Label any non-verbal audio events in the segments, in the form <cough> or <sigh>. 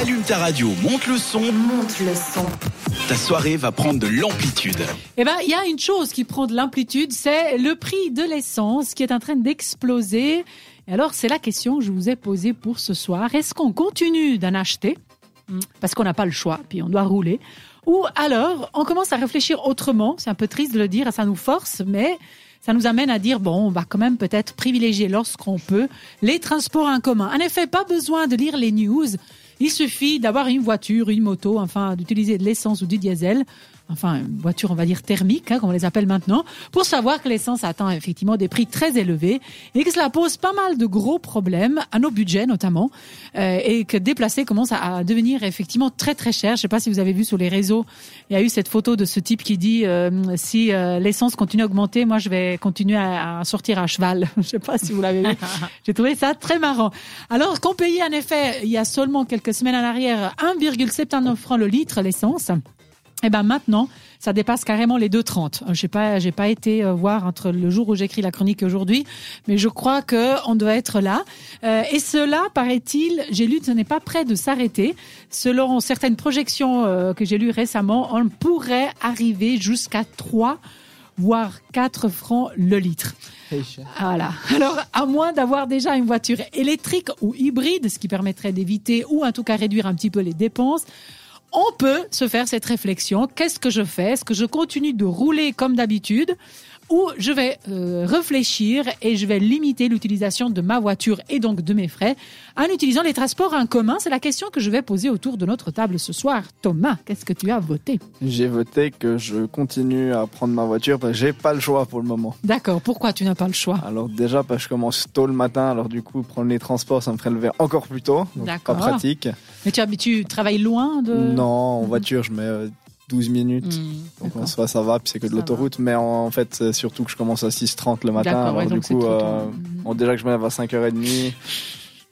Allume ta radio, monte le son. Monte le son. Ta soirée va prendre de l'amplitude. Eh ben, il y a une chose qui prend de l'amplitude, c'est le prix de l'essence qui est en train d'exploser. Alors, c'est la question que je vous ai posée pour ce soir. Est-ce qu'on continue d'en acheter? Parce qu'on n'a pas le choix, puis on doit rouler Ou alors, on commence à réfléchir autrement. C'est un peu triste de le dire, ça nous force, mais ça nous amène à dire, bon, on va quand même peut-être privilégier lorsqu'on peut les transports en commun. En effet, pas besoin de lire les news. Il suffit d'avoir une voiture, une moto, enfin, d'utiliser de l'essence ou du diesel enfin une voiture on va dire thermique, hein, comme on les appelle maintenant, pour savoir que l'essence atteint effectivement des prix très élevés et que cela pose pas mal de gros problèmes à nos budgets notamment euh, et que déplacer commence à, devenir effectivement très très cher. Je sais pas si vous avez vu sur les réseaux, il y a eu cette photo de ce type qui dit euh, si euh, l'essence continue à augmenter, moi je vais continuer à, sortir à cheval. <laughs> je sais pas si vous l'avez vu. <laughs> J'ai trouvé ça très marrant. Alors qu'on payait en effet il y a seulement quelques semaines en arrière 1,79 francs le litre l'essence. Eh ben maintenant, ça dépasse carrément les 2,30. Euh, j'ai pas, j'ai pas été euh, voir entre le jour où j'écris la chronique et aujourd'hui, mais je crois que on doit être là. Euh, et cela, paraît-il, j'ai lu, ce n'est pas prêt de s'arrêter. Selon certaines projections que j'ai lues récemment, on pourrait arriver jusqu'à 3 voire 4 francs le litre. Voilà. Alors, à moins d'avoir déjà une voiture électrique ou hybride, ce qui permettrait d'éviter ou en tout cas réduire un petit peu les dépenses, on peut se faire cette réflexion. Qu'est-ce que je fais? Est-ce que je continue de rouler comme d'habitude? Ou je vais euh, réfléchir et je vais limiter l'utilisation de ma voiture et donc de mes frais en utilisant les transports en commun C'est la question que je vais poser autour de notre table ce soir. Thomas, qu'est-ce que tu as voté? J'ai voté que je continue à prendre ma voiture parce que j'ai pas le choix pour le moment. D'accord, pourquoi tu n'as pas le choix? Alors déjà parce que je commence tôt le matin, alors du coup prendre les transports ça me ferait lever encore plus tôt, donc pas pratique. Mais tu, tu travailles loin de... Non, en voiture je mets 12 minutes. Mmh, donc en soi, ça va, puis c'est que de l'autoroute. Mais en, fait, surtout que je commence à 6h30 le matin. Alors du coup, euh, déjà que je me lève à 5h30.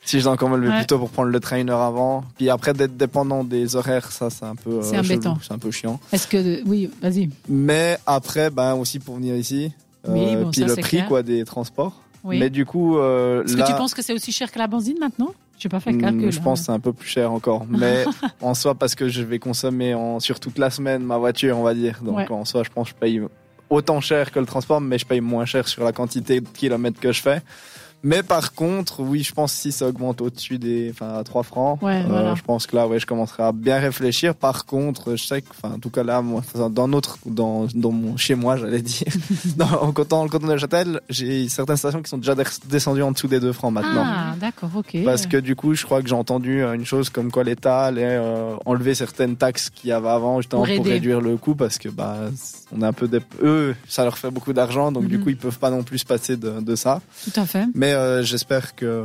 Si je dois encore me lever plus tôt pour prendre le train une heure avant. Puis après, d'être dépendant des horaires, ça, c'est un peu. Euh, c'est embêtant. C'est un peu chiant. Est-ce que. Oui, vas-y. Mais après, ben, aussi pour venir ici. Oui, euh, puis le prix, quoi, des transports. Mais du coup. Euh, Est-ce que tu penses que c'est aussi cher que la benzine maintenant? Je pas fait le calcul. Je pense que c'est un peu plus cher encore. Mais <laughs> en soi, parce que je vais consommer en, sur toute la semaine ma voiture, on va dire. Donc en soi, je pense que je paye autant cher que le transport, mais je paye moins cher sur la quantité de kilomètres que je fais. Mais par contre, oui, je pense que si ça augmente au-dessus des, enfin, à 3 francs, euh, je pense que là, ouais, je commencerai à bien réfléchir. Par contre, je sais que, enfin, en tout cas là, moi, dans notre, dans, dans mon, chez moi, j'allais dire, <laughs> dans, dans le canton de Châtel, j'ai certaines stations qui sont déjà descendues en dessous des 2 francs maintenant. Ah, d'accord, ok. Parce que du coup, je crois que j'ai entendu une chose comme quoi l'État allait euh, enlever certaines taxes qu'il y avait avant, justement, pour, réduire le coût, parce que, bah, on est un peu, eux, ça leur fait beaucoup d'argent, donc du mhm. coup, ils peuvent pas non plus se passer de, de ça. Tout à fait. Mais euh, j'espère que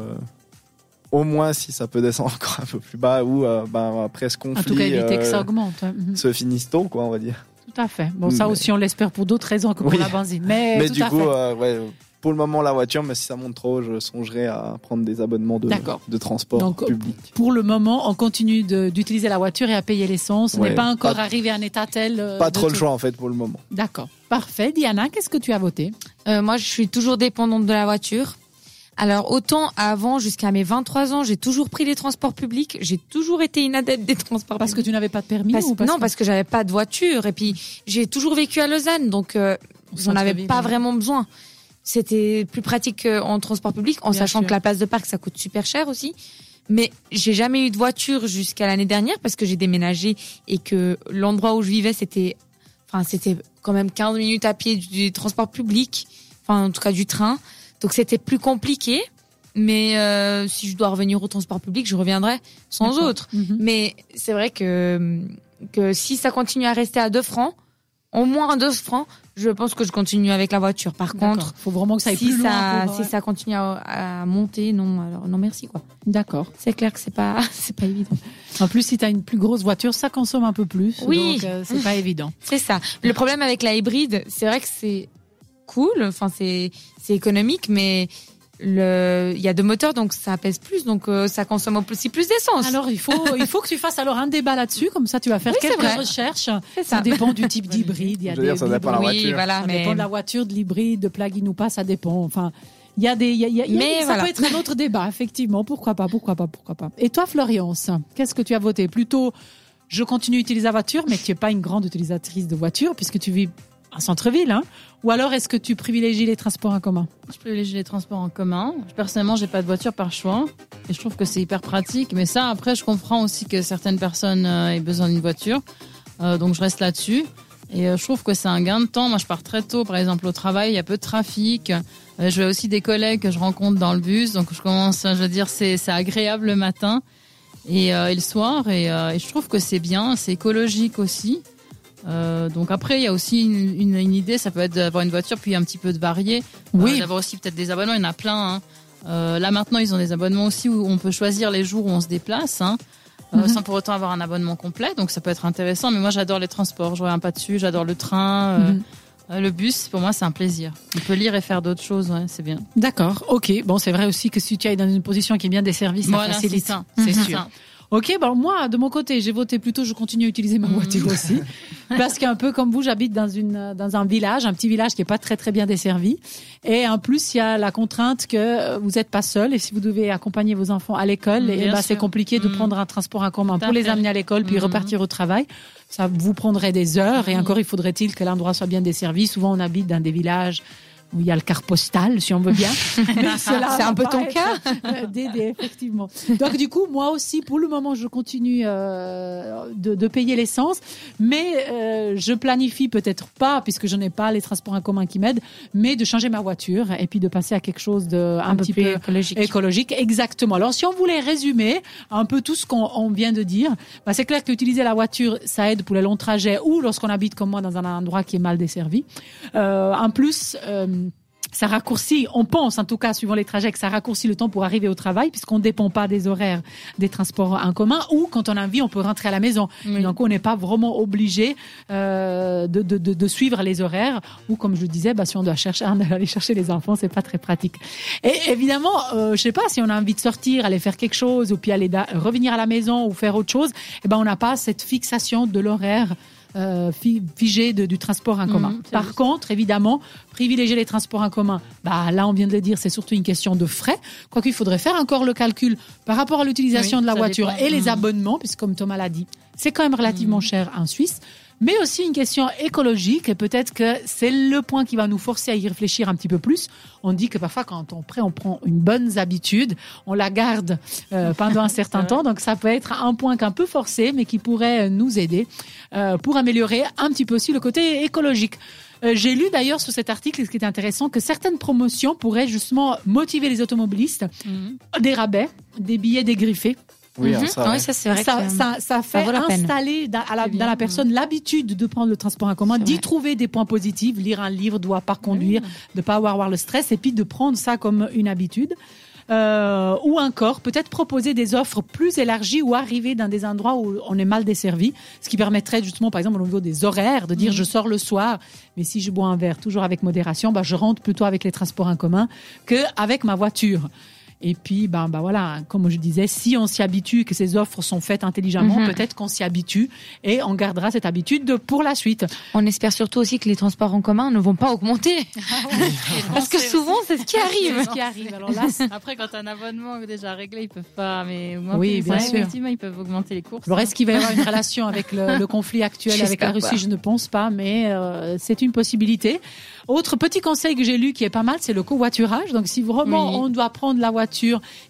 au moins si ça peut descendre <laughs> encore un peu plus bas ou euh, ben, après ce conflit. En tout cas, éviter que ça euh, augmente. Mhm. Se finisse tôt, quoi, on va dire. Tout à fait. Bon, ça aussi, on l'espère pour d'autres raisons que pour la benzine. Mais, mais du coup, ouais, pour le moment la voiture, mais si ça monte trop, je songerai à prendre des abonnements de, de transport Donc, public. Pour le moment, on continue d'utiliser la voiture et à payer l'essence. On n'est pas encore arrivé à un état tel. pas trop le choix en fait pour le moment. D'accord. Parfait. Diana, qu'est-ce que tu as voté? Moi, je suis toujours dépendante de la voiture. Alors autant avant, jusqu'à mes 23 ans, j'ai toujours pris les transports publics. J'ai toujours été une adepte des transports parce que tu n'avais pas de permis ou Non, parce que j'avais pas de voiture. Et puis j'ai toujours vécu à Lausanne, donc euh, j'en avais pas vraiment besoin. C'était plus pratique en transport public, en sachant que la place de parc ça coûte super cher aussi. Mais j'ai jamais eu de voiture jusqu'à l'année dernière parce que j'ai déménagé et que l'endroit où je vivais c'était, enfin c'était quand même 15 minutes à pied du transport public, enfin en tout cas du train. Donc c'était plus compliqué. Mais euh, si je dois revenir au transport public, je reviendrai sans autre. Mhm. Mais c'est vrai que que si ça continue à rester à 2 francs, au moins 2 francs, je pense que je continue avec la voiture. Par contre, faut vraiment que ça aille si plus ça, Si ça continue à, monter, non, alors non merci quoi. D'accord. C'est clair que c'est pas <laughs> c'est pas évident. En plus, si tu as une plus grosse voiture, ça consomme un peu plus. Oui, donc euh, c'est pas évident. C'est ça. Le problème avec la hybride, c'est vrai que c'est cool. Enfin, c'est c'est économique, mais le, il y a deux moteurs, donc ça pèse plus, donc euh, ça consomme aussi plus d'essence. Alors il faut, il faut que tu fasses alors un débat là-dessus, comme ça tu vas faire quelques recherches. Ça. dépend du type <laughs> d'hybride. Il y a des ça dépend de la voiture. Voilà, ça dépend de la voiture, de l'hybride, de plug-in ou pas, ça dépend. Enfin, Il y a des, mais ça peut être un autre débat, effectivement. Pourquoi pas, pourquoi pas, pourquoi pas. Et toi, Florence, qu'est-ce que tu as voté? Plutôt, je continue à utiliser la voiture, mais tu n'es pas une grande utilisatrice de voiture puisque tu vis en centre-ville, hein Ou alors est-ce que tu privilégies les transports en commun? Je privilégie les transports en commun. Personnellement, j'ai pas de voiture par choix et je trouve que c'est hyper pratique. Mais ça, après, je comprends aussi que certaines personnes euh, aient besoin d'une voiture, euh, donc je reste là-dessus. Et euh, je trouve que c'est un gain de temps. Moi, je pars très tôt, par exemple, au travail. Il y a peu de trafic. je vois aussi des collègues que je rencontre dans le bus. Donc, je commence, je veux dire, c'est agréable le matin et, et le soir. Et, et, je trouve que c'est bien. C'est écologique aussi. Euh, donc après, il y a aussi une, une, une idée, ça peut être d'avoir une voiture puis un petit peu de varier. Oui. Euh, d'avoir aussi peut-être des abonnements, il y en a plein. Hein. Euh, là maintenant, ils ont des abonnements aussi où on peut choisir les jours où on se déplace. Hein. Euh, mhm. sans pour autant avoir un abonnement complet, donc ça peut être intéressant. Mais moi, j'adore les transports, je reviens pas dessus, j'adore le train, euh, mhm. euh, le bus. Pour moi, c'est un plaisir. On peut lire et faire d'autres choses, ouais, c'est bien. D'accord, ok. Bon, c'est vrai aussi que si tu es dans une position qui est bien desservie, ça voilà, facilite. C'est sûr. Ok, bon moi de mon côté, j'ai voté plutôt. Je continue à utiliser ma voiture mmh. aussi, <laughs> parce qu'un peu comme vous, j'habite dans une dans un village, un petit village qui est pas très très bien desservi, et en plus il y a la contrainte que vous n'êtes pas seul. Et si vous devez accompagner vos enfants à l'école, mmh, et bah, c'est compliqué de mmh. prendre un transport en commun pour les amener à l'école puis repartir au travail. Ça vous prendrait des heures. Et encore il faudrait-il que l'endroit soit bien desservi. Souvent on habite dans des villages il y a le car postal, si on veut bien. <laughs> c'est un peu ton cas. <laughs> D'aider, effectivement. Donc du coup, moi aussi, pour le moment, je continue euh, de, de, payer l'essence, mais euh, je planifie peut-être pas, puisque je n'ai pas les transports en commun qui m'aident, mais de changer ma voiture et puis de passer à quelque chose de un, petit peu, écologique. écologique. Exactement. Alors si on voulait résumer un peu tout ce qu'on vient de dire, bah, c'est clair qu'utiliser la voiture, ça aide pour les longs trajets ou lorsqu'on habite comme moi dans un endroit qui est mal desservi. Euh, en plus, euh, ça raccourcit, on pense en tout cas, suivant les trajets, que ça raccourcit le temps pour arriver au travail, puisqu'on ne dépend pas des horaires des transports en commun, ou quand on a envie, on peut rentrer à la maison. Donc on n'est pas vraiment obligé euh, de, de, de, de, suivre les horaires, ou comme je le disais, bah, si on doit chercher, <laughs> aller chercher les enfants, c'est pas très pratique. Et évidemment, euh, je sais pas, si on a envie de sortir, aller faire quelque chose, ou puis aller revenir à la maison, ou faire autre chose, eh ben on n'a pas cette fixation de l'horaire euh, figé de, du transport en commun. Mhm, Par contre, évidemment, privilégier les transports en commun, bah là on vient de le dire, c'est surtout une question de frais. Quoi qu'il faudrait faire encore le calcul par rapport à l'utilisation de la voiture et les mhm. abonnements, puisque comme Thomas l'a dit, c'est quand même relativement mhm. cher en Suisse mais aussi une question écologique. Et peut-être que c'est le point qui va nous forcer à y réfléchir un petit peu plus. On dit que parfois, quand on prend, on prend une bonne habitude, on la garde euh, pendant un certain <laughs> temps. Donc, ça peut être un point qu'un peu forcé, mais qui pourrait nous aider euh, pour améliorer un petit peu aussi le côté écologique. Euh, j'ai lu d'ailleurs sur cet article, ce qui est intéressant, que certaines promotions pourraient justement motiver les automobilistes, mhm. des rabais, des billets dégriffés oui, hein, ça, ça c'est vrai. Ça, ça, ça, fait installer dans, la, dans la personne l'habitude de prendre le transport en commun, d'y trouver des points positifs, lire un livre, doit pas conduire, de pas avoir, avoir le stress, et puis de prendre ça comme une habitude. Euh, ou encore peut-être proposer des offres plus élargies ou arriver dans des endroits où on est mal desservi, ce qui permettrait justement, par exemple, au niveau des horaires, de dire mhm. je sors le soir, mais si je bois un verre toujours avec modération, bah, je rentre plutôt avec les transports en commun qu'avec ma voiture. Et puis, ben, ben voilà, comme je disais, si on s'y habitue, que ces offres sont faites intelligemment, mhm. peut-être qu'on s'y habitue et on gardera cette habitude pour la suite. On espère surtout aussi que les transports en commun ne vont pas augmenter. <laughs> Ah <laughs> Parce que souvent, c'est ce qui arrive. Ce qui arrive. Alors là, après, quand un abonnement est déjà réglé, ils peuvent pas, mais oui, bien sûr. effectivement, ils peuvent augmenter les courses. Alors, est-ce qu'il va y avoir une <laughs> relation avec le, conflit actuel avec la Russie? Je ne pense pas, mais euh, c'est une possibilité. Autre petit conseil que j'ai lu qui est pas mal, c'est le covoiturage. Donc, si vraiment on doit prendre la voiture,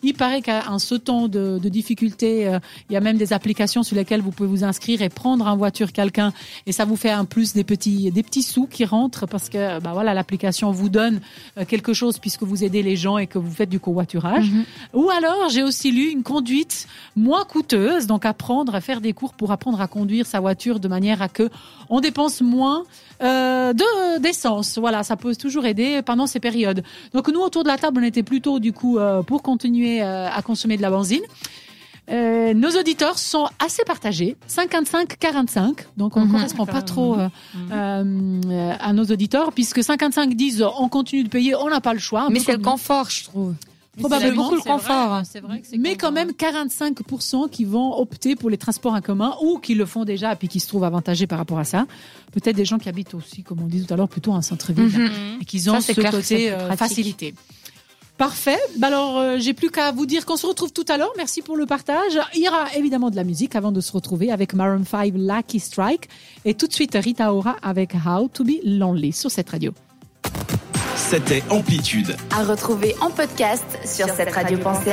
il paraît qu'en ce temps de, de difficulté, euh, il y a même des applications sur lesquelles vous pouvez vous inscrire et prendre en voiture quelqu'un, et ça vous fait un plus des petits des petits sous qui rentrent parce que bah voilà l'application vous donne euh, quelque chose puisque vous aidez les gens et que vous faites du covoiturage. Mhm. Ou alors j'ai aussi lu une conduite moins coûteuse, donc apprendre à faire des cours pour apprendre à conduire sa voiture de manière à que on dépense moins euh, de d'essence. Voilà, ça peut toujours aider pendant ces périodes. Donc nous autour de la table, on était plutôt du coup euh, pour continuer euh, à consommer de la benzine. Euh, nos auditeurs sont assez partagés, 55-45, donc on ne mhm. correspond pas trop euh, euh, à nos auditeurs, puisque 55 disent on continue de payer, on n'a pas le choix. Mais c'est le confort, je trouve. Probablement. beaucoup le confort. mais quand même 45% qui vont opter pour les transports en commun ou qui le font déjà et puis qui se trouvent avantagés par rapport à ça. Peut-être des gens qui habitent aussi, comme on dit tout à l'heure, plutôt en centre-ville mhm. et qui ont ce côté facilité. Parfait. Bah alors, euh, j'ai plus qu'à vous dire qu'on se retrouve tout à l'heure. Merci pour le partage. Il y aura évidemment de la musique avant de se retrouver avec Maroon 5 Lucky Strike et tout de suite Rita Ora avec How to Be Lonely sur cette radio. C'était Amplitude. À retrouver en podcast sur, cette radio pensée